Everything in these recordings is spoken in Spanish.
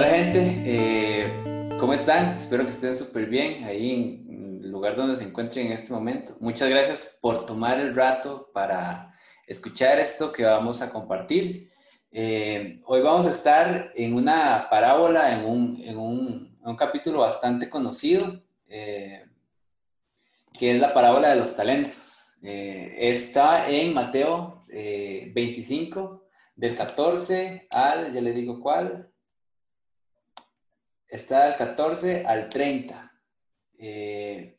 Hola gente, eh, ¿cómo están? Espero que estén súper bien ahí en el lugar donde se encuentren en este momento. Muchas gracias por tomar el rato para escuchar esto que vamos a compartir. Eh, hoy vamos a estar en una parábola, en un, en un, un capítulo bastante conocido, eh, que es la parábola de los talentos. está en Mateo 25, del 14 al, ya le digo cuál, está del 14 al 30. Eh,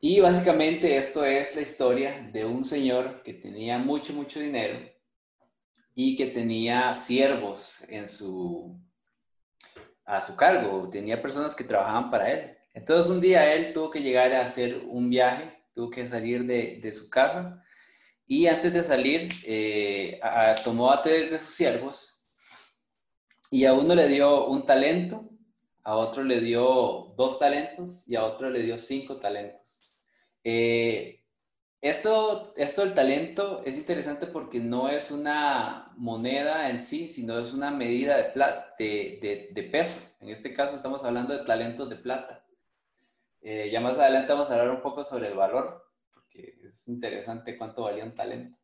y básicamente esto es la historia de un señor que tenía mucho, mucho dinero y que tenía siervos en su, a su cargo, tenía personas que trabajaban para él. Entonces un día él tuvo que llegar a hacer un viaje, tuvo que salir de, de su casa y antes de salir eh, tomó a tres de sus siervos y a uno le dio un talento a otro le dio dos talentos y a otro le dio cinco talentos. Eh, esto, esto del talento es interesante porque no es una moneda en sí, sino es una medida de, plata, de, peso. En este caso estamos hablando de talentos de plata. Eh, ya más adelante vamos a hablar un poco sobre el valor, porque es interesante cuánto valía un talento.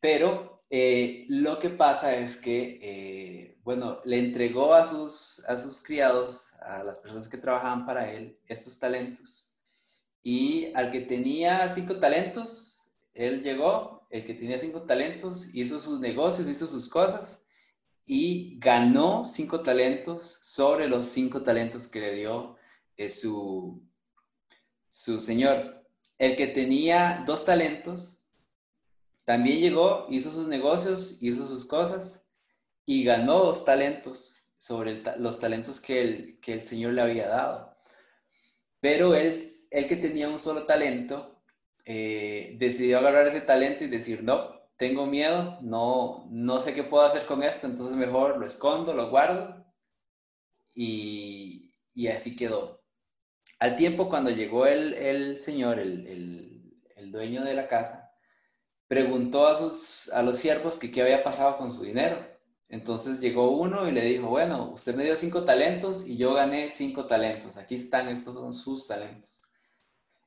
Pero eh, lo que pasa es que, eh, bueno, le entregó a sus, a sus criados, a las personas que trabajaban para él, estos talentos. Y al que tenía cinco talentos, él llegó, el que tenía cinco talentos, hizo sus negocios, hizo sus cosas y ganó cinco talentos sobre los cinco talentos que le dio eh, su, su señor. El que tenía dos talentos, también llegó, hizo sus negocios, hizo sus cosas y ganó dos talentos sobre los talentos que el, que el Señor le había dado. Pero él, el que tenía un solo talento, eh, decidió agarrar ese talento y decir, no, tengo miedo, no, no sé qué puedo hacer con esto, entonces mejor lo escondo, lo guardo y, y así quedó. Al tiempo, cuando llegó el, el señor, el, el dueño de la casa, preguntó a, sus, a los siervos que qué había pasado con su dinero. Entonces llegó uno y le dijo, bueno, usted me dio cinco talentos y yo gané cinco talentos. Aquí están, estos son sus talentos.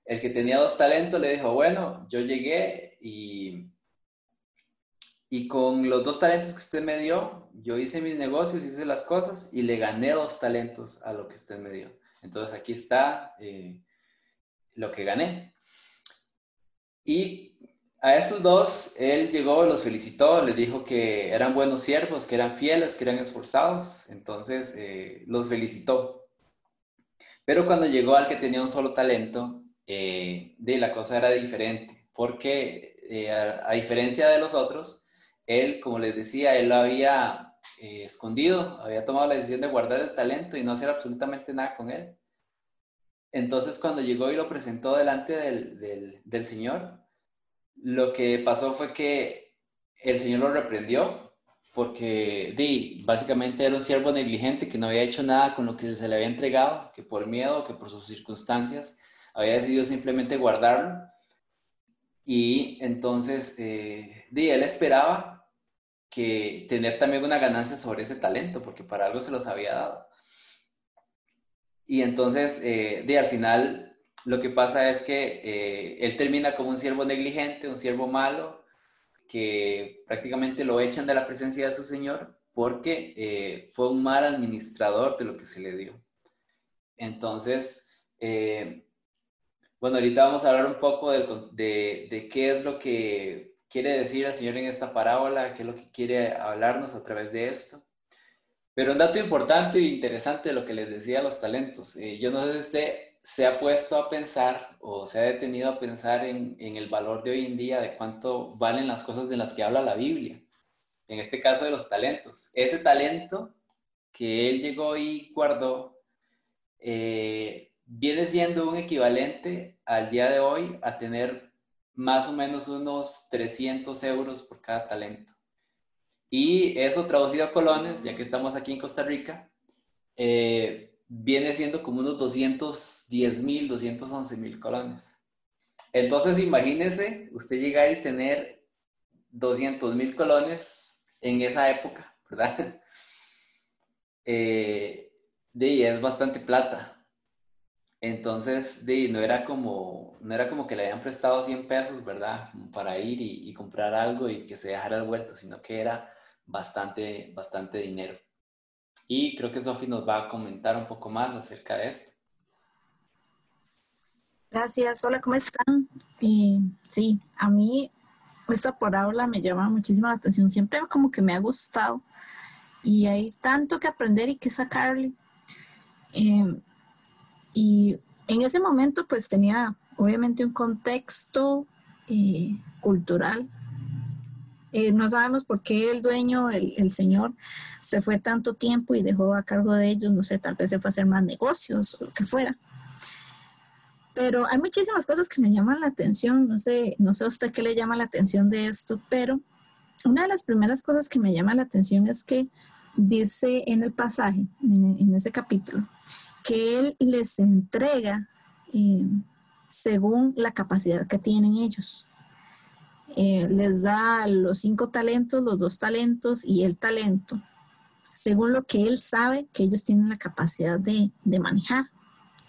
El que tenía dos talentos le dijo, bueno, yo llegué y, y con los dos talentos que usted me dio, yo hice mis negocios, hice las cosas y le gané dos talentos a lo que usted me dio. Entonces aquí está eh, lo que gané. Y a estos dos, él llegó, los felicitó, les dijo que eran buenos siervos, que eran fieles, que eran esforzados, entonces eh, los felicitó. Pero cuando llegó al que tenía un solo talento, eh, de la cosa era diferente, porque eh, a, diferencia de los otros, él, como les decía, él lo había escondido, había tomado la decisión de guardar el talento y no hacer absolutamente nada con él. Entonces, cuando llegó y lo presentó delante del, del Señor, lo que pasó fue que el Señor lo reprendió porque di, básicamente era un siervo negligente que no había hecho nada con lo que se le había entregado, que por miedo, que por sus circunstancias, había decidido simplemente guardarlo. Y entonces, eh, di, él esperaba que tener también una ganancia sobre ese talento, porque para algo se los había dado. Y entonces, eh, di, al final lo que pasa es que eh, él termina como un siervo negligente, un siervo malo, que prácticamente lo echan de la presencia de su Señor porque eh, fue un mal administrador de lo que se le dio. Entonces, eh, bueno, ahorita vamos a hablar un poco de, qué es lo que quiere decir el Señor en esta parábola, qué es lo que quiere hablarnos a través de esto. Pero un dato importante e interesante de lo que les decía los talentos. yo no sé si usted se ha puesto a pensar o se ha detenido a pensar en, el valor de hoy en día, de cuánto valen las cosas de las que habla la Biblia. En este caso de los talentos. Ese talento que él llegó y guardó eh, viene siendo un equivalente al día de hoy a tener más o menos unos 300 euros por cada talento. Y eso traducido a colones, ya que estamos aquí en Costa Rica, eh, viene siendo como unos 210 mil, 211 mil colones. Entonces, imagínese usted llegar y tener 200 mil colones en esa época, ¿verdad? eh, de es bastante plata. Entonces, de no era como, no era como que le habían prestado 100 pesos, ¿verdad? Para ir y, comprar algo y que se dejara el vuelto, sino que era bastante, bastante dinero. Y creo que Sofi nos va a comentar un poco más acerca de esto. Gracias, hola, ¿cómo están? sí, a mí esta parábola me llama muchísimo la atención, siempre como que me ha gustado y hay tanto que aprender y que sacarle. Eh, y en ese momento pues tenía obviamente un contexto eh, cultural. Eh, no sabemos por qué el dueño, el, el, señor, se fue tanto tiempo y dejó a cargo de ellos, no sé, tal vez se fue a hacer más negocios o lo que fuera. Pero hay muchísimas cosas que me llaman la atención, no sé, no sé a usted qué le llama la atención de esto, pero una de las primeras cosas que me llama la atención es que dice en el pasaje, en, ese capítulo, que Él les entrega eh, según la capacidad que tienen ellos. Eh, les da los cinco talentos, los dos talentos y el talento, según lo que Él sabe que ellos tienen la capacidad de, de manejar.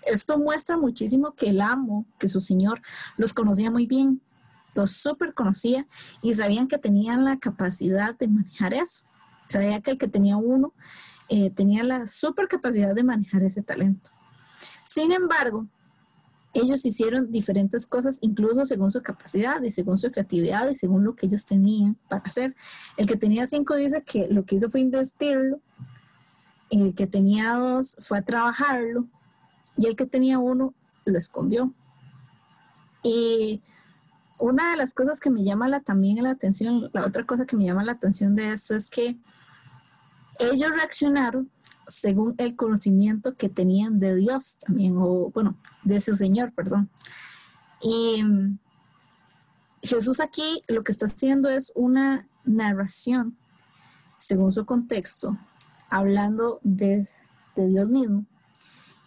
Esto muestra muchísimo que el amo, que su señor, los conocía muy bien, los súper conocía y sabían que tenían la capacidad de manejar eso. Sabía que el que tenía uno eh, tenía la super capacidad de manejar ese talento. Sin embargo, ellos hicieron diferentes cosas, incluso según su capacidad y según su creatividad y según lo que ellos tenían para hacer. El que tenía cinco dice que lo que hizo fue invertirlo, el que tenía dos fue a trabajarlo y el que tenía uno lo escondió. Y una de las cosas que me llama la, también la atención, la otra cosa que me llama la atención de esto es que ellos reaccionaron según el conocimiento que tenían de Dios también, o bueno, de su Señor, perdón. Y mm, Jesús aquí lo que está haciendo es una narración, según su contexto, hablando de, de Dios mismo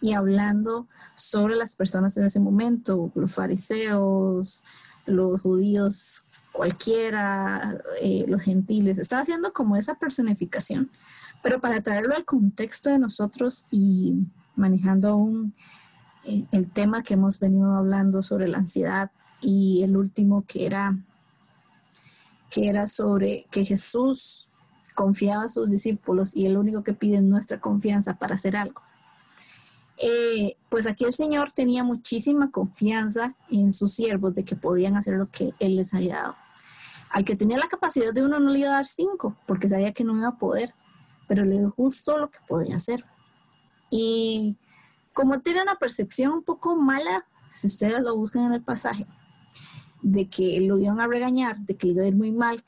y hablando sobre las personas en ese momento, los fariseos, los judíos cualquiera, eh, los gentiles, está haciendo como esa personificación, pero para traerlo al contexto de nosotros y manejando aún eh, el tema que hemos venido hablando sobre la ansiedad y el último que era que era sobre que Jesús confiaba a sus discípulos y el único que pide nuestra confianza para hacer algo. Eh, pues aquí el Señor tenía muchísima confianza en sus siervos de que podían hacer lo que Él les había dado. Al que tenía la capacidad de uno no le iba a dar cinco, porque sabía que no iba a poder, pero le dio justo lo que podía hacer. Y como tiene una percepción un poco mala, si ustedes lo buscan en el pasaje, de que lo iban a regañar, de que iba a ir muy mal,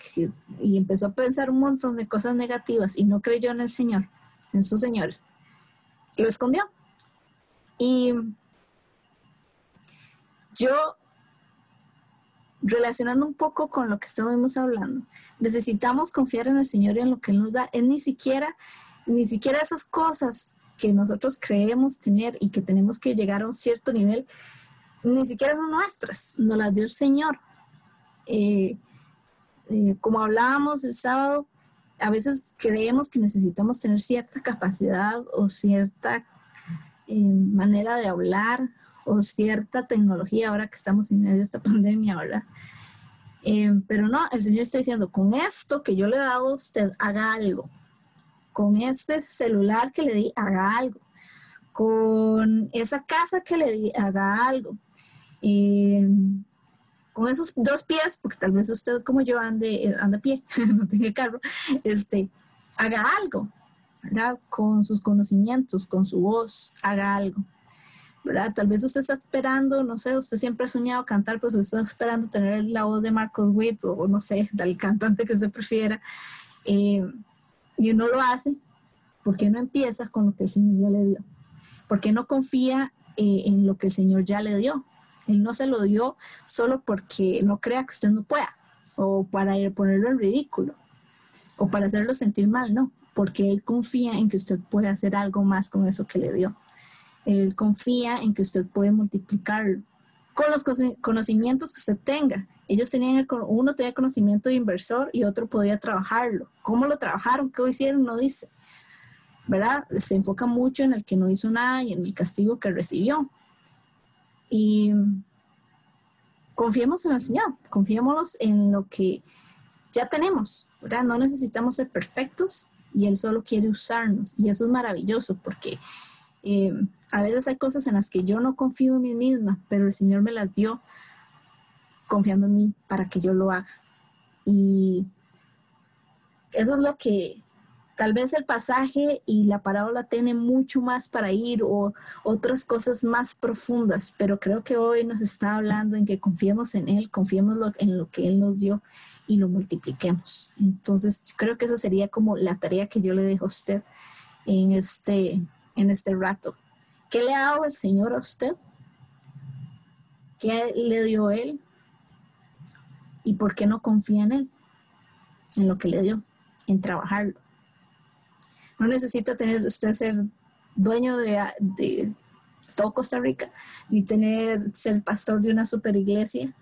y empezó a pensar un montón de cosas negativas y no creyó en el Señor, en su Señor, lo escondió. Y yo relacionando un poco con lo que estuvimos hablando, necesitamos confiar en el Señor y en lo que Él nos da. Él ni siquiera, ni siquiera esas cosas que nosotros creemos tener y que tenemos que llegar a un cierto nivel, ni siquiera son nuestras, nos las dio el Señor. Eh, eh, como hablábamos el sábado, a veces creemos que necesitamos tener cierta capacidad o cierta eh, manera de hablar o cierta tecnología ahora que estamos en medio de esta pandemia, ¿verdad? Eh, pero no, el Señor está diciendo, con esto que yo le he dado usted, haga algo. Con este celular que le di, haga algo. Con esa casa que le di, haga algo. Eh, con esos dos pies, porque tal vez usted como yo ande, eh, anda a pie, no tiene carro, este, haga algo. Con sus conocimientos, con su voz, haga algo. Tal vez usted está esperando, no sé, usted siempre ha soñado cantar, pero usted está esperando tener la voz de Marcos Witt o no sé, del cantante que usted prefiera, eh, y uno lo hace, ¿por qué no empieza con lo que el Señor ya le dio? ¿Por qué no confía eh, en lo que el Señor ya le dio? Él no se lo dio solo porque no crea que usted no pueda, o para ir ponerlo en ridículo, o para hacerlo sentir mal, no, porque Él confía en que usted puede hacer algo más con eso que le dio. Él confía en que usted puede multiplicarlo con los conocimientos que usted tenga. Ellos tenían, uno tenía conocimiento de inversor y otro podía trabajarlo. ¿Cómo lo trabajaron? ¿Qué hicieron? No dice. ¿verdad? Se enfoca mucho en el que no hizo nada y en el castigo que recibió. Y confiemos en el Señor, confiémonos en lo que ya tenemos, ¿verdad? No necesitamos ser perfectos y Él solo quiere usarnos. Y eso es maravilloso porque eh, a veces hay cosas en las que yo no confío en mí misma, pero el Señor me las dio confiando en mí para que yo lo haga. Y eso es lo que tal vez el pasaje y la parábola tienen mucho más para ir o otras cosas más profundas, pero creo que hoy nos está hablando en que confiemos en Él, confiemos en lo que Él nos dio y lo multipliquemos. Entonces, creo que esa sería como la tarea que yo le dejo a usted en este, en este rato. ¿Qué le ha dado el Señor a usted? ¿Qué le dio Él? ¿Y por qué no confía en Él? En lo que le dio, en trabajarlo. No necesita tener usted ser dueño de, todo Costa Rica, ni tener ser pastor de una super iglesia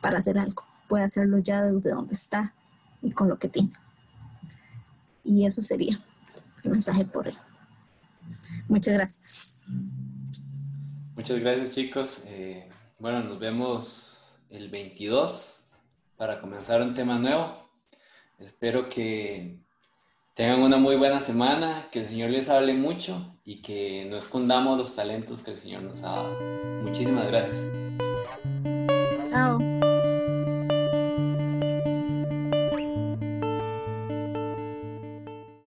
para hacer algo puede hacerlo ya desde donde está y con lo que tiene. Y eso sería el mensaje por él. Muchas gracias. Muchas gracias chicos. Eh, bueno, nos vemos el 22 para comenzar un tema nuevo. Espero que tengan una muy buena semana, que el Señor les hable mucho y que no escondamos los talentos que el Señor nos ha dado. Muchísimas gracias. Chao.